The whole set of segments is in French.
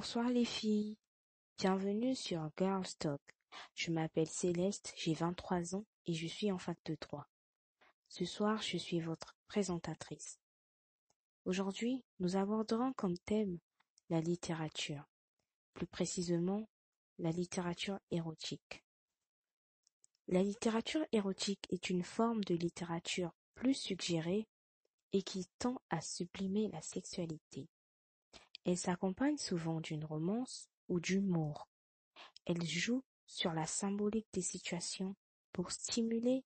Bonsoir les filles. Bienvenue sur Girls. Je m'appelle Céleste, j'ai 23 ans et je suis en fac de droit. Ce soir, je suis votre présentatrice. Aujourd'hui, nous aborderons comme thème la littérature, plus précisément la littérature érotique. La littérature érotique est une forme de littérature plus suggérée et qui tend à sublimer la sexualité. Elle s'accompagne souvent d'une romance ou d'humour. Elle joue sur la symbolique des situations pour stimuler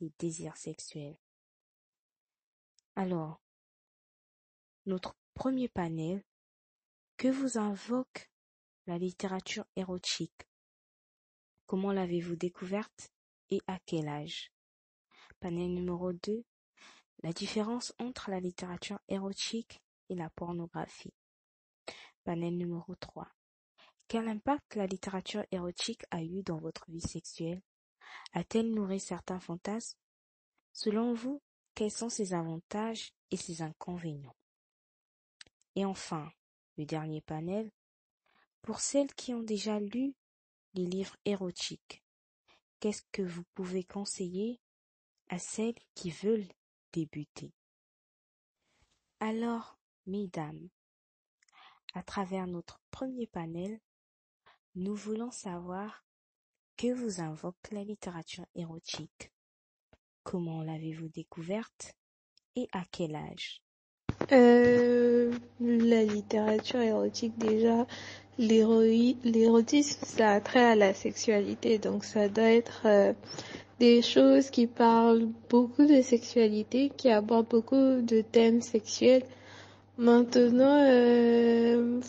les désirs sexuels. Alors, notre premier panel, que vous invoque la littérature érotique? Comment l'avez-vous découverte et à quel âge? Panel numéro 2, la différence entre la littérature érotique et la pornographie. Panel numéro 3. Quel impact la littérature érotique a eu dans votre vie sexuelle? A-t-elle nourri certains fantasmes? Selon vous, quels sont ses avantages et ses inconvénients? Et enfin, le dernier panel, pour celles qui ont déjà lu les livres érotiques, qu'est-ce que vous pouvez conseiller à celles qui veulent débuter? Alors, mesdames, à travers notre premier panel, nous voulons savoir que vous invoque la littérature érotique, comment l'avez-vous découverte et à quel âge? Euh, La littérature érotique déjà, l'érotisme ça a trait à la sexualité, donc ça doit être euh, des choses qui parlent beaucoup de sexualité, qui abordent beaucoup de thèmes sexuels Maintenant, euh,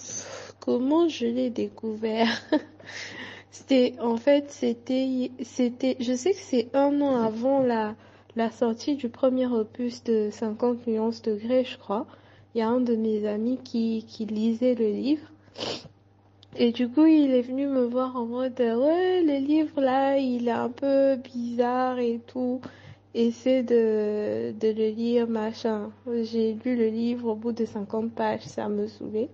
comment je l'ai découvert? C'était, en fait, c'était, c'était, je sais que c'est un an avant la, la sortie du premier opus de 50 nuances degrés, je crois. Il y a un de mes amis qui, qui lisait le livre. Et du coup, il est venu me voir en mode, ouais, le livre là, il est un peu bizarre et tout essaie de, de le lire, machin. J'ai lu le livre au bout de 50 pages, ça me saoulait.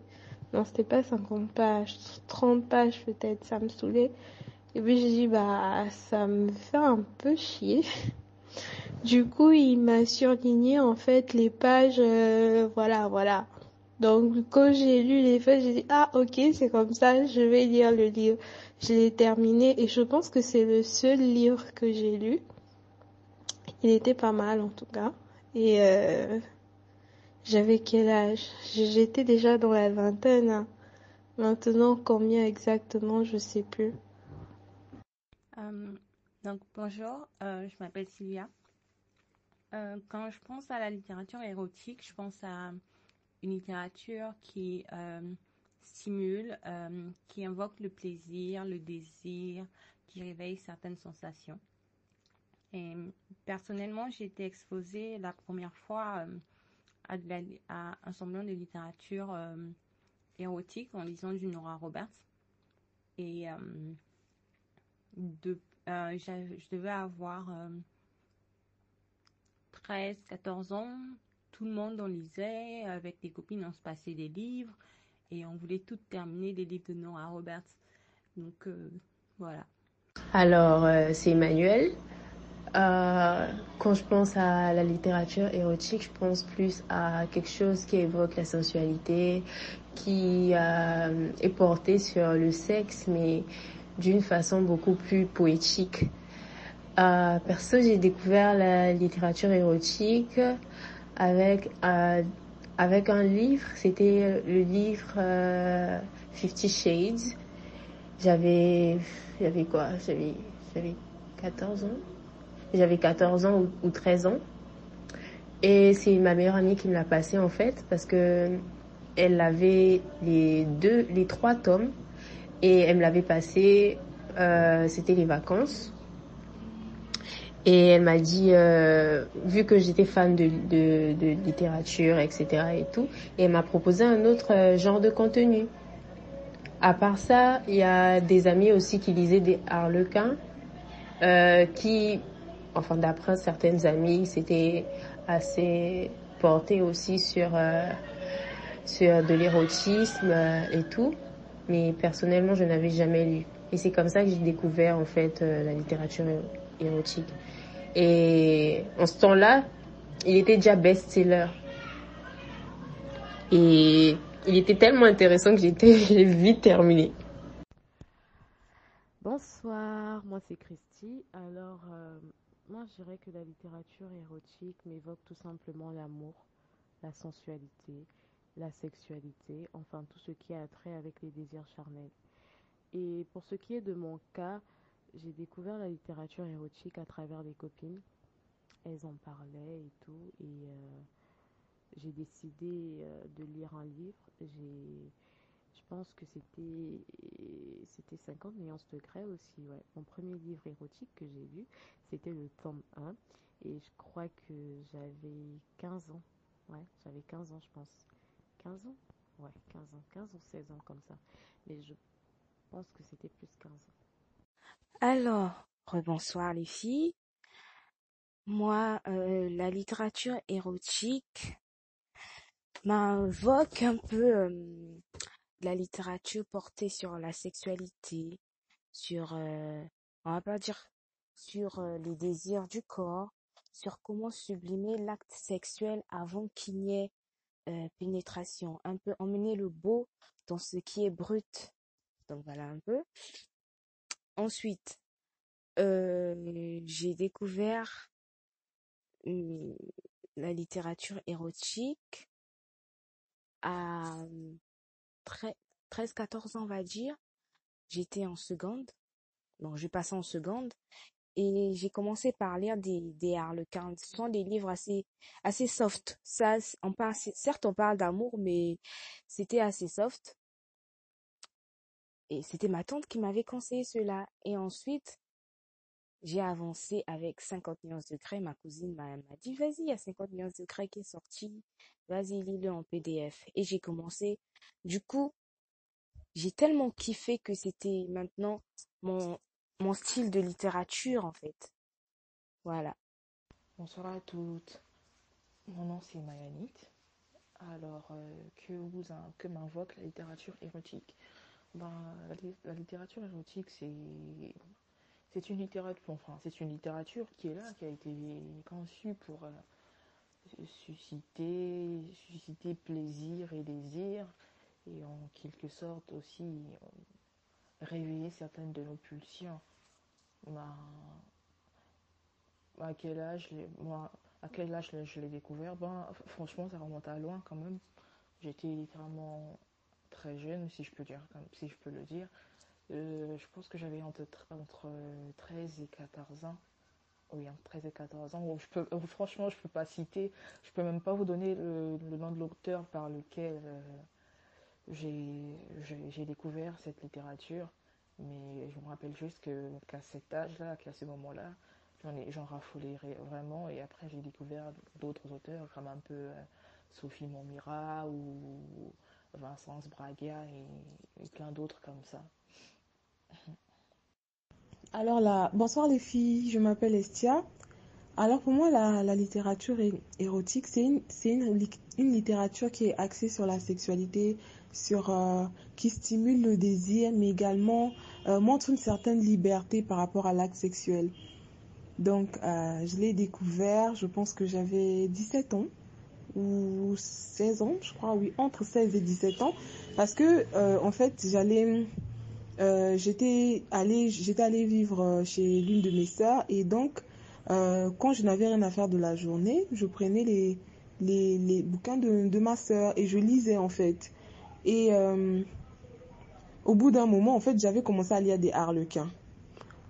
Non, c'était pas 50 pages, 30 pages peut-être, ça me saoulait. Et puis j'ai dit, bah, ça me fait un peu chier. Du coup, il m'a surligné en fait les pages, euh, voilà, voilà. Donc quand j'ai lu les pages, j'ai dit, ah ok, c'est comme ça, je vais lire le livre. Je l'ai terminé et je pense que c'est le seul livre que j'ai lu. Il était pas mal en tout cas. Et euh, j'avais quel âge? J'étais déjà dans la vingtaine. Hein. Maintenant, combien exactement, je sais plus. Euh, donc bonjour, euh, je m'appelle Sylvia. quand je pense à la littérature érotique, je pense à une littérature qui stimule, qui invoque le plaisir, le désir, qui réveille certaines sensations. Et personnellement, j'ai été exposée la première fois euh, à, un semblant de littérature euh, érotique en lisant du Nora Roberts. Et euh, je devais avoir 13, 14 ans. Tout le monde en lisait. Avec des copines, on se passait des livres. Et on voulait toutes terminer des livres de Nora Roberts. Donc, voilà. Alors, c'est Emmanuel. Euh, quand je pense à la littérature érotique, je pense plus à quelque chose qui évoque la sensualité, qui euh, est porté sur le sexe, mais d'une façon beaucoup plus poétique. Euh, perso, j'ai découvert la littérature érotique avec euh, avec un livre. C'était le livre euh, Fifty Shades. J'avais j'avais quoi? J'avais j'avais 14 ans. J'avais 14 ans ou, 13 ans. Et c'est ma meilleure amie qui me l'a passé en fait parce que elle avait les deux, les trois tomes et elle me l'avait passé. Euh, c'était les vacances. Et elle m'a dit, euh, vu que j'étais fan de, de, de, littérature, etc. et tout, et elle m'a proposé un autre euh, genre de contenu. À part ça, il y a des amis aussi qui lisaient des harlequins, euh, qui enfin d'après certaines amies, c'était assez porté aussi sur euh, sur de l'érotisme euh, et tout. mais personnellement, je n'avais jamais lu. Et c'est comme ça que j'ai découvert en fait euh, la littérature érotique. Et en ce temps-là, il était déjà best-seller. Et il était tellement intéressant que j'ai vite terminé. Bonsoir, moi c'est Christy. Alors, euh, moi je dirais que la littérature érotique m'évoque tout simplement l'amour, la sensualité, la sexualité, enfin tout ce qui a trait avec les désirs charnels. Et pour ce qui est de mon cas, j'ai découvert la littérature érotique à travers des copines. Elles en parlaient et tout. Et euh, j'ai décidé euh, de lire un livre. Pense que c'était, c'était 50 nuances de grès aussi. Ouais. Mon premier livre érotique que j'ai lu, c'était le tome 1. Et je crois que j'avais 15 ans. Ouais, j'avais 15 ans, je pense. 15 ans? Ouais, 15 ans. 15 ou 16 ans comme ça. Mais je pense que c'était plus 15 ans. Alors, rebonsoir les filles. Moi, euh, la littérature érotique m'invoque un peu euh, la littérature portée sur la sexualité, sur, euh, on va pas dire sur euh, les désirs du corps, sur comment sublimer l'acte sexuel avant qu'il n'y ait euh, pénétration, un peu emmener le beau dans ce qui est brut. Donc voilà un peu. Ensuite, j'ai découvert la littérature érotique à 13-14 ans, on va dire. J'étais en seconde. Donc, j'ai passé en seconde. Et j'ai commencé par lire des, des harlequins. Ce sont des livres assez, assez soft. Ça, on parle, certes, on parle d'amour, mais c'était assez soft. Et c'était ma tante qui m'avait conseillé cela. Et ensuite, j'ai avancé avec 50 nuances de craie. Ma cousine m'a dit, vas-y, il y a 50 nuances de craie qui est sorti. Vas-y, lis-le en PDF. Et j'ai commencé. Du coup, j'ai tellement kiffé que c'était maintenant mon, mon style de littérature, en fait. Voilà. Bonsoir à toutes. Mon nom c'est Mayanit. Alors, euh, que vous que m'invoque la littérature érotique? Ben, la littérature érotique, c'est c'est une littérature, enfin, c'est une littérature qui est là, qui a été conçue pour euh, susciter, susciter plaisir et désir, et en quelque sorte aussi euh, réveiller certaines de nos pulsions. À quel âge, moi, à quel âge je l'ai découvert? Ben, franchement, ça remonte à loin quand même. J'étais littéralement très jeune, si je peux dire, si je peux le dire. Euh, je pense que j'avais entre, entre 13 et 14 ans. Oui, entre 13 et 14 ans. je peux, franchement, je peux pas citer, je peux même pas vous donner le, nom de l'auteur par lequel euh, j'ai découvert cette littérature. Mais je me rappelle juste qu'à cet âge-là, qu'à ce moment-là, j'en raffolais vraiment. Et après, j'ai découvert d'autres auteurs, comme un peu euh, Sophie Montmira ou Vincent Braga et, plein d'autres comme ça. Alors là, bonsoir les filles, je m'appelle Estia. Alors pour moi, la, littérature érotique, c'est une, une, une, littérature qui est axée sur la sexualité, sur euh, qui stimule le désir, mais également euh, montre une certaine liberté par rapport à l'acte sexuel. Donc, euh, je l'ai découvert, je pense que j'avais 17 ans ou 16 ans, je crois, oui, entre 16 et 17 ans, parce que en fait, j'allais, euh, j'étais allée, j'étais allée vivre euh, chez l'une de mes sœurs et donc quand je n'avais rien à faire de la journée, je prenais les les, bouquins de, ma sœur et je lisais en fait. Et au bout d'un moment, en fait, j'avais commencé à lire des harlequins.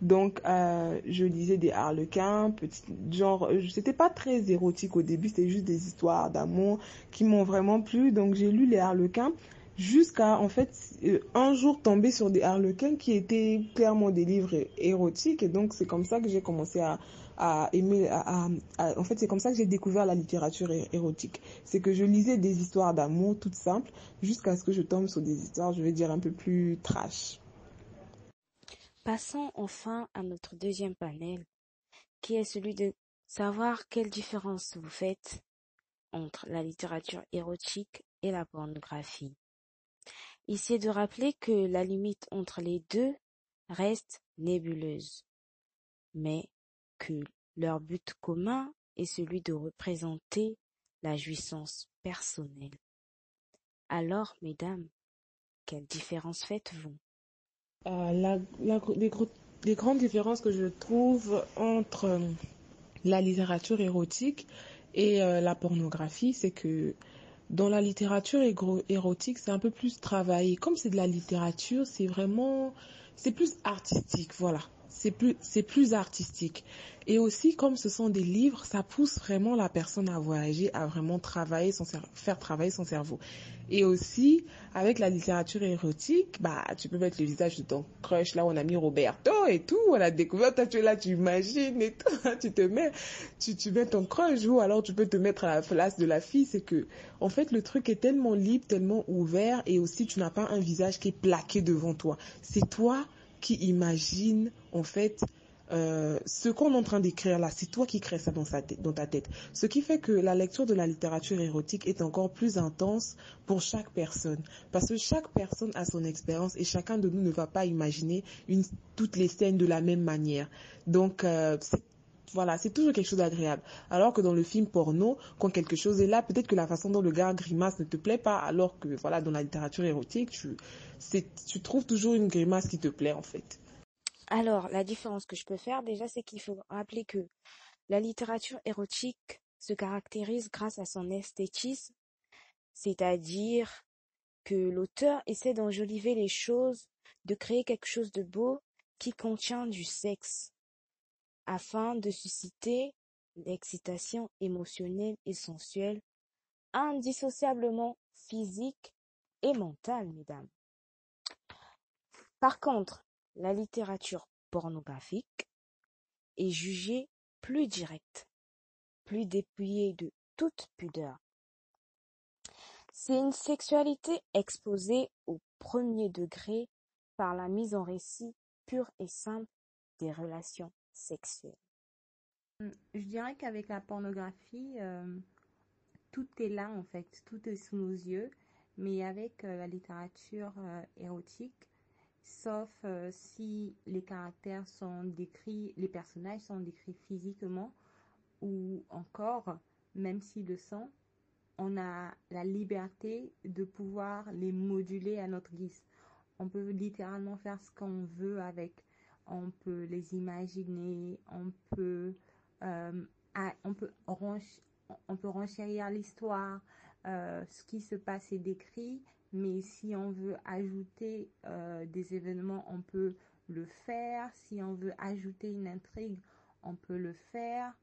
Donc, euh, je lisais des harlequins, petit, genre, euh, c'était pas très érotique au début, c'était juste des histoires d'amour qui m'ont vraiment plu. Donc, j'ai lu les harlequins jusqu'à, en fait, euh, un jour tomber sur des harlequins qui étaient clairement des livres érotiques. Et donc, c'est comme ça que j'ai commencé à, à aimer, à, à, en fait, c'est comme ça que j'ai découvert la littérature érotique. C'est que je lisais des histoires d'amour toutes simples jusqu'à ce que je tombe sur des histoires, je vais dire, un peu plus trash. Passons enfin à notre deuxième panel, qui est celui de savoir quelle différence vous faites entre la littérature érotique et la pornographie. Ici de rappeler que la limite entre les deux reste nébuleuse, mais que leur but commun est celui de représenter la jouissance personnelle. Alors, mesdames, quelle différence faites-vous? Euh, la, les grandes différences que je trouve entre euh, la littérature érotique et euh, la pornographie, c'est que dans la littérature érotique, c'est un peu plus travaillé. Comme c'est de la littérature, c'est vraiment, c'est plus artistique, voilà. C'est plus, c'est plus artistique. Et aussi, comme ce sont des livres, ça pousse vraiment la personne à voyager, à vraiment travailler son faire travailler son cerveau. Et aussi, avec la littérature érotique, bah, tu peux mettre le visage de ton crush. Là, on a mis Roberto et tout. On a découvert, toi, tu es là, tu imagines et tout. Tu te mets, tu, tu mets ton crush ou alors tu peux te mettre à la place de la fille. C'est que, en fait, le truc est tellement libre, tellement ouvert et aussi, tu n'as pas un visage qui est plaqué devant toi. C'est toi qui imagines, en fait, euh, ce qu'on est en train d'écrire là, c'est toi qui crées ça dans, ta tête. Ce qui fait que la lecture de la littérature érotique est encore plus intense pour chaque personne. Parce que chaque personne a son expérience et chacun de nous ne va pas imaginer toutes les scènes de la même manière. Donc, euh, voilà, c'est toujours quelque chose d'agréable. Alors que dans le film porno, quand quelque chose est là, peut-être que la façon dont le gars grimace ne te plaît pas, alors que voilà, dans la littérature érotique, tu, tu trouves toujours une grimace qui te plaît en fait. Alors, la différence que je peux faire déjà, c'est qu'il faut rappeler que la littérature érotique se caractérise grâce à son esthétisme, c'est-à-dire que l'auteur essaie d'enjoliver les choses, de créer quelque chose de beau qui contient du sexe, afin de susciter l'excitation émotionnelle et sensuelle, indissociablement physique et mentale, mesdames. Par contre, la littérature pornographique est jugée plus directe, plus dépouillée de toute pudeur. C'est une sexualité exposée au premier degré par la mise en récit pure et simple des relations sexuelles. Je dirais qu'avec la pornographie, euh, tout est là en fait, tout est sous nos yeux, mais avec euh, la littérature euh, érotique, sauf si les caractères sont décrits, les personnages sont décrits physiquement, ou encore, même s'ils le sont, on a la liberté de pouvoir les moduler à notre guise. On peut littéralement faire ce qu'on veut avec. On peut les imaginer, on peut, euh, renchérir l'histoire, euh, ce qui se passe est décrit, mais si on veut ajouter euh, des événements, on peut le faire. Si on veut ajouter une intrigue, on peut le faire.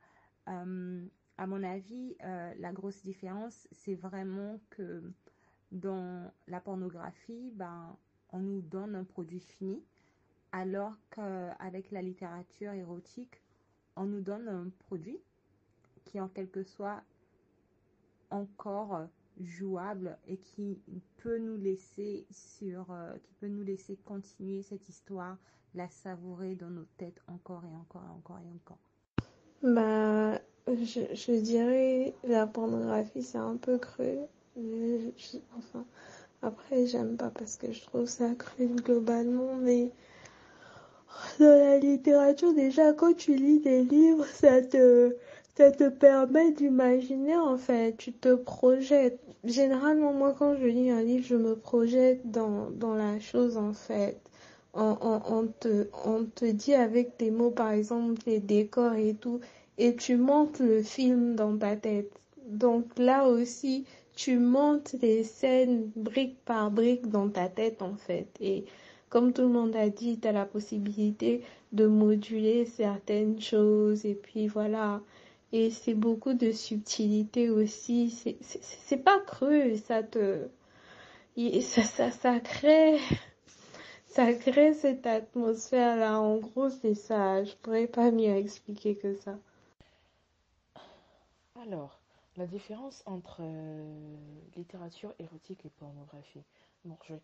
À mon avis, la grosse différence, c'est vraiment que dans la pornographie, ben, on nous donne un produit fini, alors qu'avec la littérature érotique, on nous donne un produit qui en quelque soit encore jouable et qui peut nous laisser sur, euh, qui peut nous laisser continuer cette histoire, la savourer dans nos têtes encore et encore et encore et encore. Bah, je, je dirais la pornographie, c'est un peu cru. Enfin, après, j'aime pas parce que je trouve ça cru globalement, mais dans la littérature, déjà, quand tu lis des livres, ça te, ça te permet d'imaginer, en fait, tu te projettes. Généralement, moi, quand je lis un livre, je me projette dans, dans la chose, en fait. On, te, on te dit avec des mots, par exemple, les décors et tout, et tu montes le film dans ta tête. Donc là aussi, tu montes les scènes brique par brique dans ta tête, en fait. Et comme tout le monde a dit, tu as la possibilité de moduler certaines choses, et puis voilà. Et c'est beaucoup de subtilité aussi. C'est, pas cru, ça te, ça, ça, ça crée, ça crée cette atmosphère-là. En gros, c'est ça. Je pourrais pas mieux expliquer que ça. Alors, la différence entre euh, littérature érotique et pornographie. Bon, je vais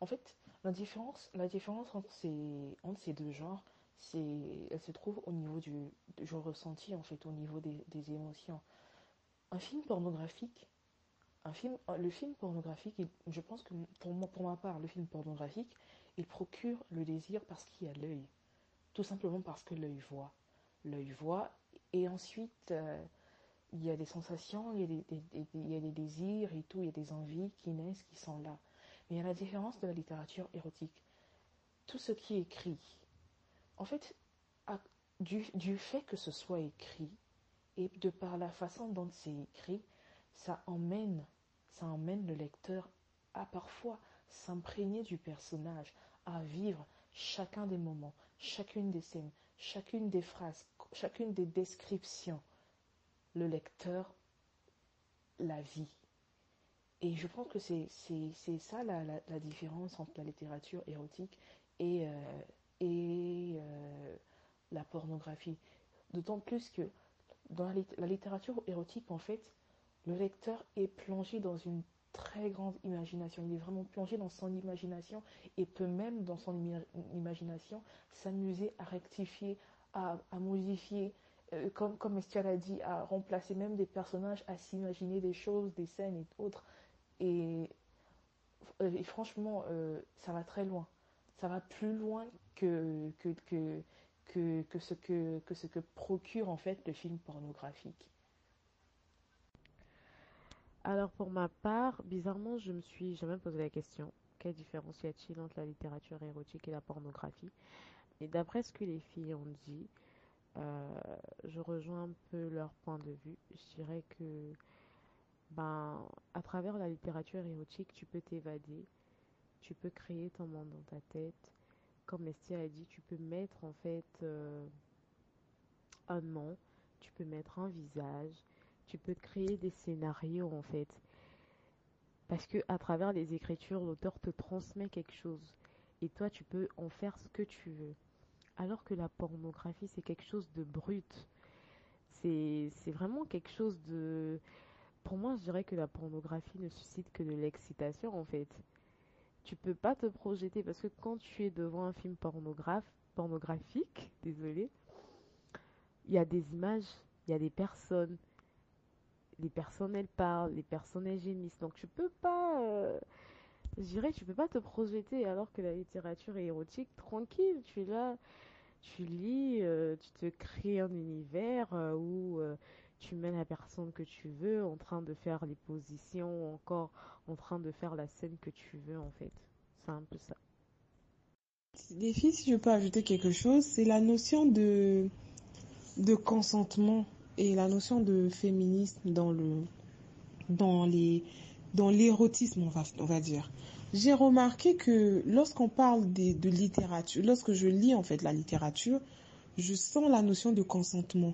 En fait, la différence, la différence entre ces, entre ces deux genres, c'est, elle se trouve au niveau du, du ressenti, en fait, au niveau des, des émotions. Un film pornographique un film, le film pornographique, je pense que pour, moi, pour ma part, le film pornographique, il procure le désir parce qu'il y a l'œil. Tout simplement parce que l'œil voit. L'œil voit et ensuite il y a des sensations, il y a des, il y a des désirs et tout, il y a des envies qui naissent, qui sont là. Mais a la différence de la littérature érotique. Tout ce qui est écrit, en fait, du, du fait que ce soit écrit, et de par la façon dont c'est écrit, ça emmène, ça emmène le lecteur à parfois s'imprégner du personnage, à vivre chacun des moments, chacune des scènes, chacune des phrases, chacune des descriptions le lecteur la vit. Et je pense que c'est ça la, la, différence entre la littérature érotique et, euh, et euh, la pornographie. D'autant plus que dans la, littérature érotique, en fait, le lecteur est plongé dans une très grande imagination. Il est vraiment plongé dans son imagination et peut même, dans son imagination, s'amuser à rectifier, à, à modifier, euh, comme, comme Estia l'a dit, à remplacer même des personnages, à s'imaginer des choses, des scènes et autres. Et, euh, franchement, euh, ça va très loin. Ça va plus loin que, que, que, que, que, ce que, que ce que procure en fait le film pornographique. Alors pour ma part, bizarrement, je me suis jamais posé la question. Quelle différence y a-t-il entre la littérature érotique et la pornographie? Et d'après ce que les filles ont dit, euh, je rejoins un peu leur point de vue. Je dirais que ben, à travers la littérature érotique, tu peux t'évader, tu peux créer ton monde dans ta tête. Comme Estia a dit, tu peux mettre en fait euh, un nom, tu peux mettre un visage, tu peux créer des scénarios en fait. Parce que à travers les écritures, l'auteur te transmet quelque chose et toi tu peux en faire ce que tu veux. Alors que la pornographie, c'est quelque chose de brut. C'est vraiment quelque chose de... Pour moi, je dirais que la pornographie ne suscite que de l'excitation, en fait. Tu peux pas te projeter, parce que quand tu es devant un film pornographique, désolé, il y a des images, il y a des personnes. Les personnes, elles parlent, les personnes, elles gémissent. Donc, tu peux pas... Euh, je dirais, tu peux pas te projeter alors que la littérature est érotique, tranquille, tu es là, tu lis, euh, tu te crées un univers euh, où tu mets la personne que tu veux en train de faire les positions, ou encore en train de faire la scène que tu veux en fait. C'est un peu ça. Les filles, si je peux ajouter quelque chose, c'est la notion de, de consentement et la notion de féminisme dans le dans les dans l'érotisme on va on va dire j'ai remarqué que lorsqu'on parle de, littérature, lorsque je lis en fait la littérature, je sens la notion de consentement.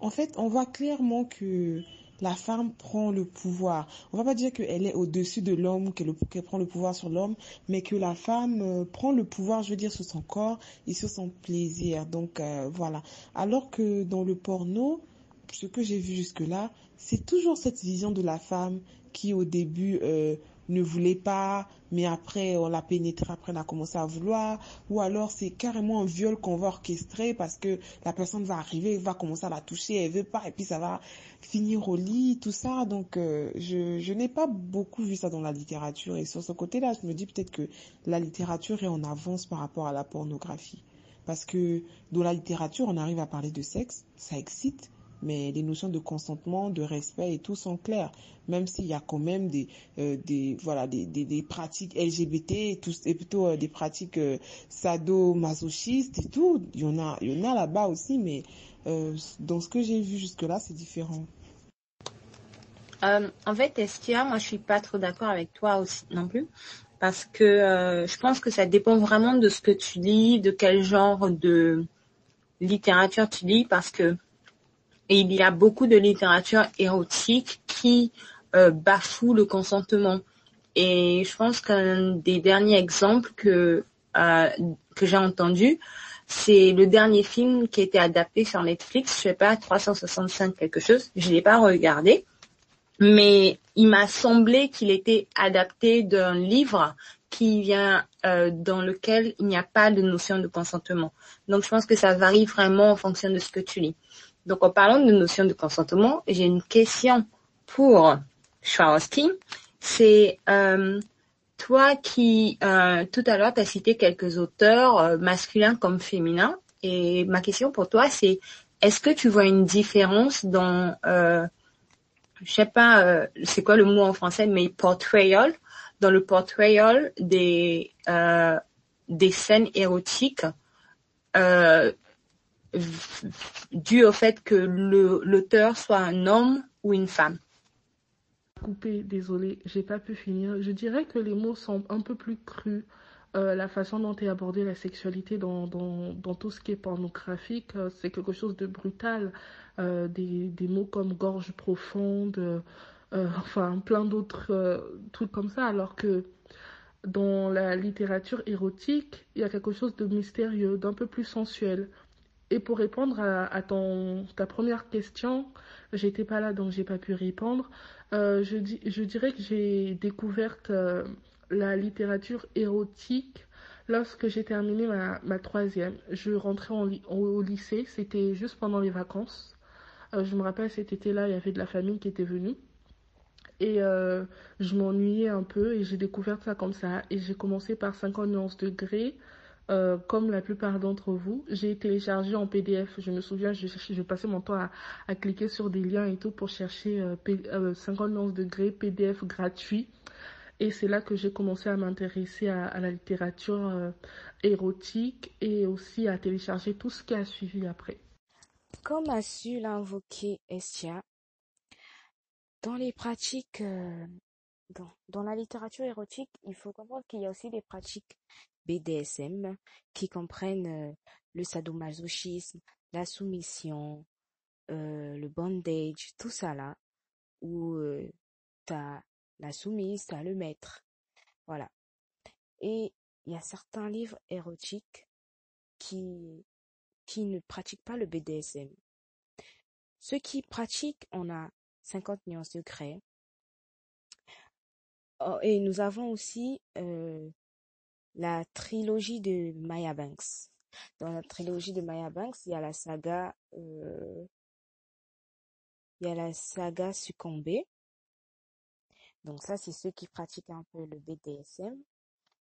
En fait, on voit clairement que la femme prend le pouvoir. On va pas dire qu'elle est au-dessus de l'homme, qu'elle prend le pouvoir sur l'homme, mais que la femme euh, prend le pouvoir, je veux dire, sur son corps et sur son plaisir. Donc euh, voilà. Alors que dans le porno, ce que j'ai vu jusque-là, c'est toujours cette vision de la femme qui au début euh, ne voulait pas, mais après on l'a pénétré, après on a commencé à vouloir, ou alors c'est carrément un viol qu'on va orchestrer parce que la personne va arriver, va commencer à la toucher, elle veut pas, et puis ça va finir au lit, tout ça. Donc euh, je, je n'ai pas beaucoup vu ça dans la littérature, et sur ce côté-là, je me dis peut-être que la littérature est en avance par rapport à la pornographie. Parce que dans la littérature, on arrive à parler de sexe, ça excite, mais les notions de consentement, de respect et tout sont claires. Même s'il y a quand même des, euh, des voilà, des, des, des, pratiques LGBT et, tout, et plutôt euh, des pratiques euh, sadomasochistes et tout, il y en a, il y en a là-bas aussi, mais euh, dans ce que j'ai vu jusque-là, c'est différent. en fait, Estia, moi je suis pas trop d'accord avec toi aussi non plus, parce que je pense que ça dépend vraiment de ce que tu lis, de quel genre de littérature tu lis, parce que il y a beaucoup de littérature érotique qui euh, bafoue le consentement. Et je pense qu'un des derniers exemples que euh, que j'ai entendu, c'est le dernier film qui a été adapté sur Netflix, je sais pas 365 quelque chose, je l'ai pas regardé, mais il m'a semblé qu'il était adapté d'un livre qui vient euh, dans lequel il n'y a pas de notion de consentement. Donc je pense que ça varie vraiment en fonction de ce que tu lis. Donc, en parlant de notion de consentement, j'ai une question pour Schwarzstein, c'est euh, toi qui euh, tout à l'heure tu as cité quelques auteurs euh, masculins comme féminins. Et ma question pour toi c'est est-ce que tu vois une différence dans euh, je sais pas euh, c'est quoi le mot en français mais portrayal dans le portrayal des euh, des scènes érotiques dû au fait que l'auteur soit un homme ou une femme coupé, désolé, j'ai pas pu finir. Je dirais que les mots sont un peu plus crus. Euh, la façon dont est abordée la sexualité dans, tout ce qui est pornographique, euh, c'est quelque chose de brutal. Euh, des, des, mots comme gorge profonde, enfin plein d'autres trucs comme ça, alors que dans la littérature érotique, il y a quelque chose de mystérieux, d'un peu plus sensuel. Et pour répondre à, ton, ta première question, j'étais pas là donc j'ai pas pu répondre. Euh, je, dis, je, dirais que j'ai découvert euh, la littérature érotique lorsque j'ai terminé ma, ma, troisième. Je rentrais en, au lycée, c'était juste pendant les vacances. Euh, je me rappelle cet été-là, il y avait de la famille qui était venue. Et je m'ennuyais un peu et j'ai découvert ça comme ça. Et j'ai commencé par 50 nuances de gré. Euh, comme la plupart d'entre vous, j'ai téléchargé en PDF. Je me souviens, je, je passais mon temps à, à, cliquer sur des liens et tout pour chercher euh, P, euh, 50 degrés PDF gratuit. Et c'est là que j'ai commencé à m'intéresser à, à, la littérature euh, érotique et aussi à télécharger tout ce qui a suivi après. Comme a su l'invoquer Estia, dans les pratiques, dans, dans la littérature érotique, il faut comprendre qu'il y a aussi des pratiques BDSM qui comprennent euh, le sadomasochisme, la soumission, euh, le bondage, tout ça là, où euh, t'as la soumise, t'as le maître, voilà. Et il y a certains livres érotiques qui qui ne pratiquent pas le BDSM. Ceux qui pratiquent, on a 50 nuances de grès. Oh, et nous avons aussi la trilogie de Maya Banks. Dans la trilogie de Maya Banks, il y a la saga, euh, il y a la saga Succombé. Donc ça, c'est ceux qui pratiquent un peu le BDSM.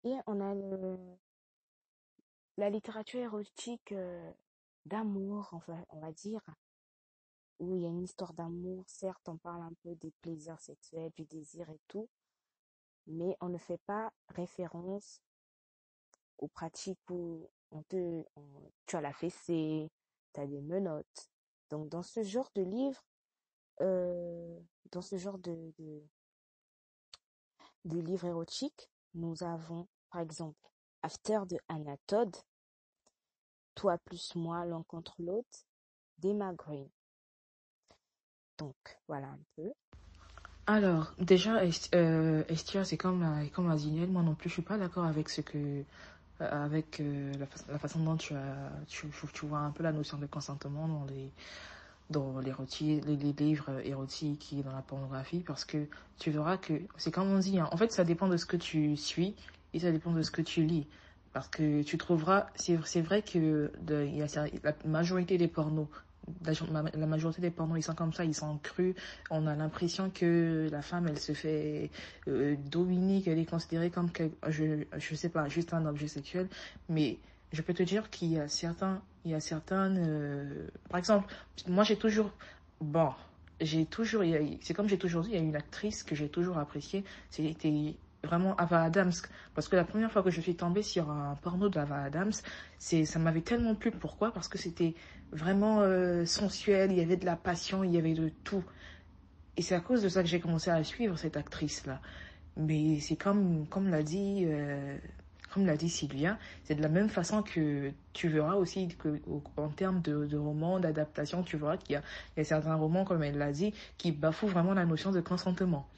Et on a le, la littérature érotique euh, d'amour, enfin, on va dire, où il y a une histoire d'amour. Certes, on parle un peu des plaisirs sexuels, du désir et tout, mais on ne fait pas référence aux pratiques où on te, tu as la fessée, tu as des menottes. Donc dans ce genre de livre, euh, dans ce genre de, de, de livre érotique, nous avons par exemple After de Anna Todd, Toi plus moi, l'un contre l'autre, d'Emma Green. Donc voilà un peu. Alors, déjà, euh, c'est comme, comme Aziniel, moi non plus, je suis pas d'accord avec ce que avec euh, la, la, façon dont tu, as, tu, tu, vois un peu la notion de consentement dans les, dans les, les, les livres érotiques et dans la pornographie parce que tu verras que c'est comme on dit, hein, en fait ça dépend de ce que tu suis et ça dépend de ce que tu lis. Parce que tu trouveras, c'est vrai que la majorité des pornos la, majorité des pornos, ils sont comme ça, ils sont crus. On a l'impression que la femme, elle se fait euh, dominer, qu'elle est considérée comme, je, je sais pas, juste un objet sexuel. Mais je peux te dire qu'il y a certains, il y a certains, euh, par exemple, moi j'ai toujours, bon, j'ai toujours, c'est comme j'ai toujours dit, il y a une actrice que j'ai toujours appréciée, c'était vraiment Ava Adams parce que la première fois que je suis tombée sur un porno d'Ava Adams c'est ça m'avait tellement plu pourquoi? Parce que c'était vraiment euh, sensuel il y avait de la passion il y avait de tout. Et c'est à cause de ça que j'ai commencé à suivre cette actrice là mais c'est comme comme l'a dit euh, comme l'a dit Sylvia c'est de la même façon que tu verras aussi que en termes de, romans d'adaptation tu verras qu'il y a certains romans comme elle l'a dit qui bafouent vraiment la notion de consentement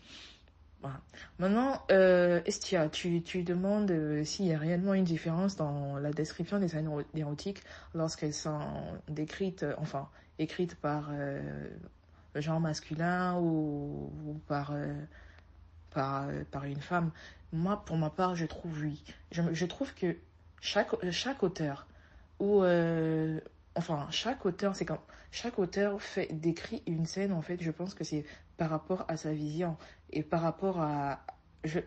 Maintenant, euh, Estia, tu, demandes euh, s'il y a réellement une différence dans la description des scènes érotiques lorsqu'elles sont décrites, euh, enfin, écrites par le genre masculin ou, par, par, une femme. Moi, pour ma part, je trouve oui. Je, je trouve que chaque, chaque auteur ou enfin, chaque auteur, c'est comme, chaque auteur fait, décrit une scène, en fait, je pense que c'est par rapport à sa vision et par rapport à, je,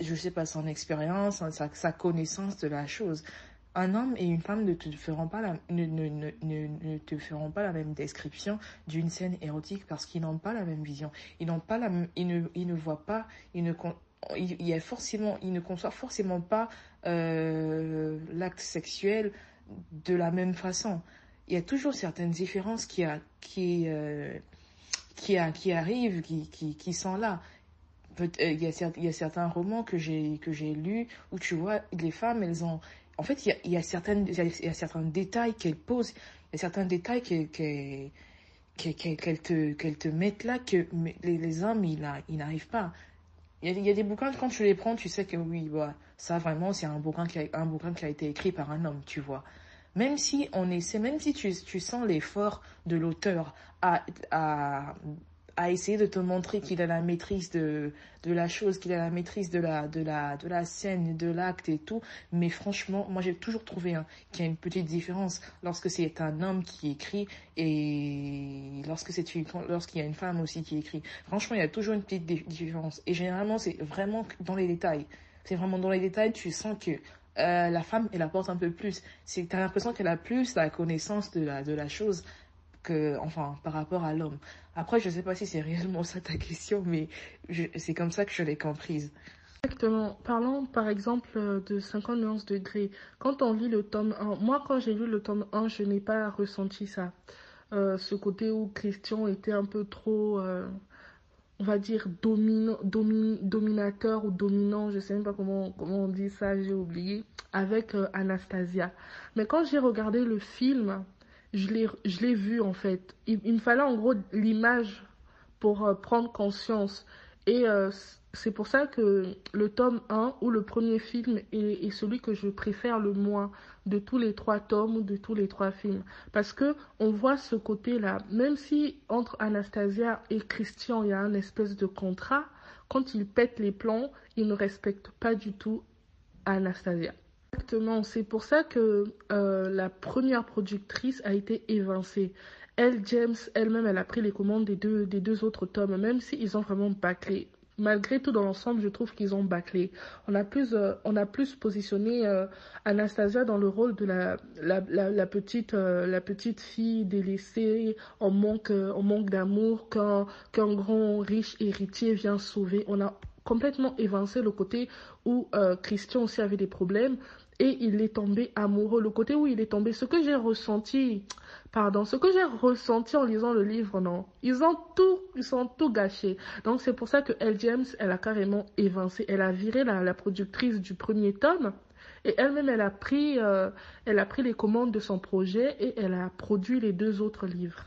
je sais pas, son expérience, sa, sa connaissance de la chose. Un homme et une femme ne te feront pas la, ne, ne, ne, ne te feront pas la même description d'une scène érotique parce qu'ils n'ont pas la même vision. Ils n'ont pas la, ils ne, ils ne voient pas, ils ne, il, il y a forcément, ils ne conçoivent forcément pas euh, l'acte sexuel de la même façon. Il y a toujours certaines différences qui, a, qui, euh, qui, a, qui arrivent, qui, qui, qui sont là. Il y, a, il y a certains romans que j'ai lus où tu vois les femmes elles ont en fait il y a, y a y a, certains détails qu'elles posent il y a certains détails qu'elles te te mettent là que les, les hommes ils n'arrivent pas il y, a, des bouquins, quand tu les prends, tu sais que oui, bah, ça vraiment, c'est un un bouquin qui a été écrit par un homme, tu vois. Même si on essaie, même si tu, tu sens l'effort de l'auteur à, à, à essayer de te montrer qu'il a la maîtrise de, de la chose, qu'il a la maîtrise de la, de la, de la scène, de l'acte et tout. Mais franchement, moi j'ai toujours trouvé hein, qu'il y a une petite différence lorsque c'est un homme qui écrit et lorsque c'est lorsqu'il y a une femme aussi qui écrit. Franchement, il y a toujours une petite différence. Et généralement, c'est vraiment dans les détails. C'est vraiment dans les détails, tu sens que euh, la femme, elle apporte un peu plus. C'est, t'as l'impression qu'elle a plus la connaissance de la, de la chose que, enfin, par rapport à l'homme. Après, je sais pas si c'est réellement ça ta question, mais c'est comme ça que je l'ai comprise. Exactement. Parlons par exemple de 50 nuances degrés. Quand on lit le tome 1, moi quand j'ai lu le tome 1, je n'ai pas ressenti ça. Euh, ce côté où Christian était un peu trop, euh, on va dire, domin, domin, dominateur ou dominant, je sais même pas comment, comment on dit ça, j'ai oublié, avec euh, Anastasia. Mais quand j'ai regardé le film, je l'ai, vu en fait. Il, il, me fallait en gros l'image pour euh, prendre conscience. Et euh, c'est pour ça que le tome 1 ou le premier film est, celui que je préfère le moins de tous les trois tomes ou de tous les trois films. Parce que on voit ce côté-là. Même si entre Anastasia et Christian, il y a un espèce de contrat, quand ils pètent les plans, ils ne respectent pas du tout Anastasia. Exactement, c'est pour ça que euh, la première productrice a été évincée. Elle, James, elle-même, elle a pris les commandes des deux, des deux autres tomes, même s'ils ont vraiment bâclé. Malgré tout, dans l'ensemble, je trouve qu'ils ont bâclé. On a plus, euh, on a plus positionné euh, Anastasia dans le rôle de la, la, la, petite, euh, la petite fille délaissée, en manque, en manque d'amour, qu'un qu'un grand riche héritier vient sauver. On a complètement évincé le côté où Christian aussi avait des problèmes et il est tombé amoureux. Le côté où il est tombé, ce que j'ai ressenti, pardon, ce que j'ai ressenti en lisant le livre, non, ils ont tout, ils sont tout gâchés. Donc c'est pour ça que Elle James, elle a carrément évincé, elle a viré la, la productrice du premier tome. Et elle-même, elle a pris, euh, elle a pris les commandes de son projet et elle a produit les deux autres livres.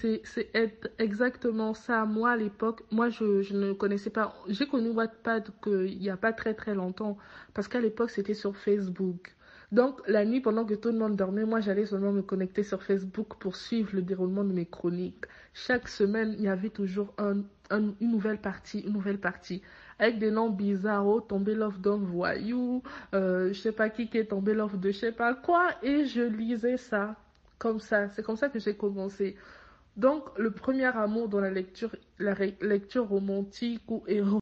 C'est exactement ça. Moi, à l'époque, moi, je, je, ne connaissais pas. J'ai connu Wattpad il n'y a pas très très longtemps. Parce qu'à l'époque, c'était sur Facebook. Donc, la nuit, pendant que tout le monde dormait, moi, j'allais seulement me connecter sur Facebook pour suivre le déroulement de mes chroniques. Chaque semaine, il y avait toujours un, une nouvelle partie, une nouvelle partie. Avec des noms bizarres, oh, tombé l'offre d'un voyou, euh, je sais pas qui qui est tombé l'offre de je sais pas quoi. Et je lisais ça. Comme ça. C'est comme ça que j'ai commencé. Donc, le premier amour dans la lecture, la lecture romantique ou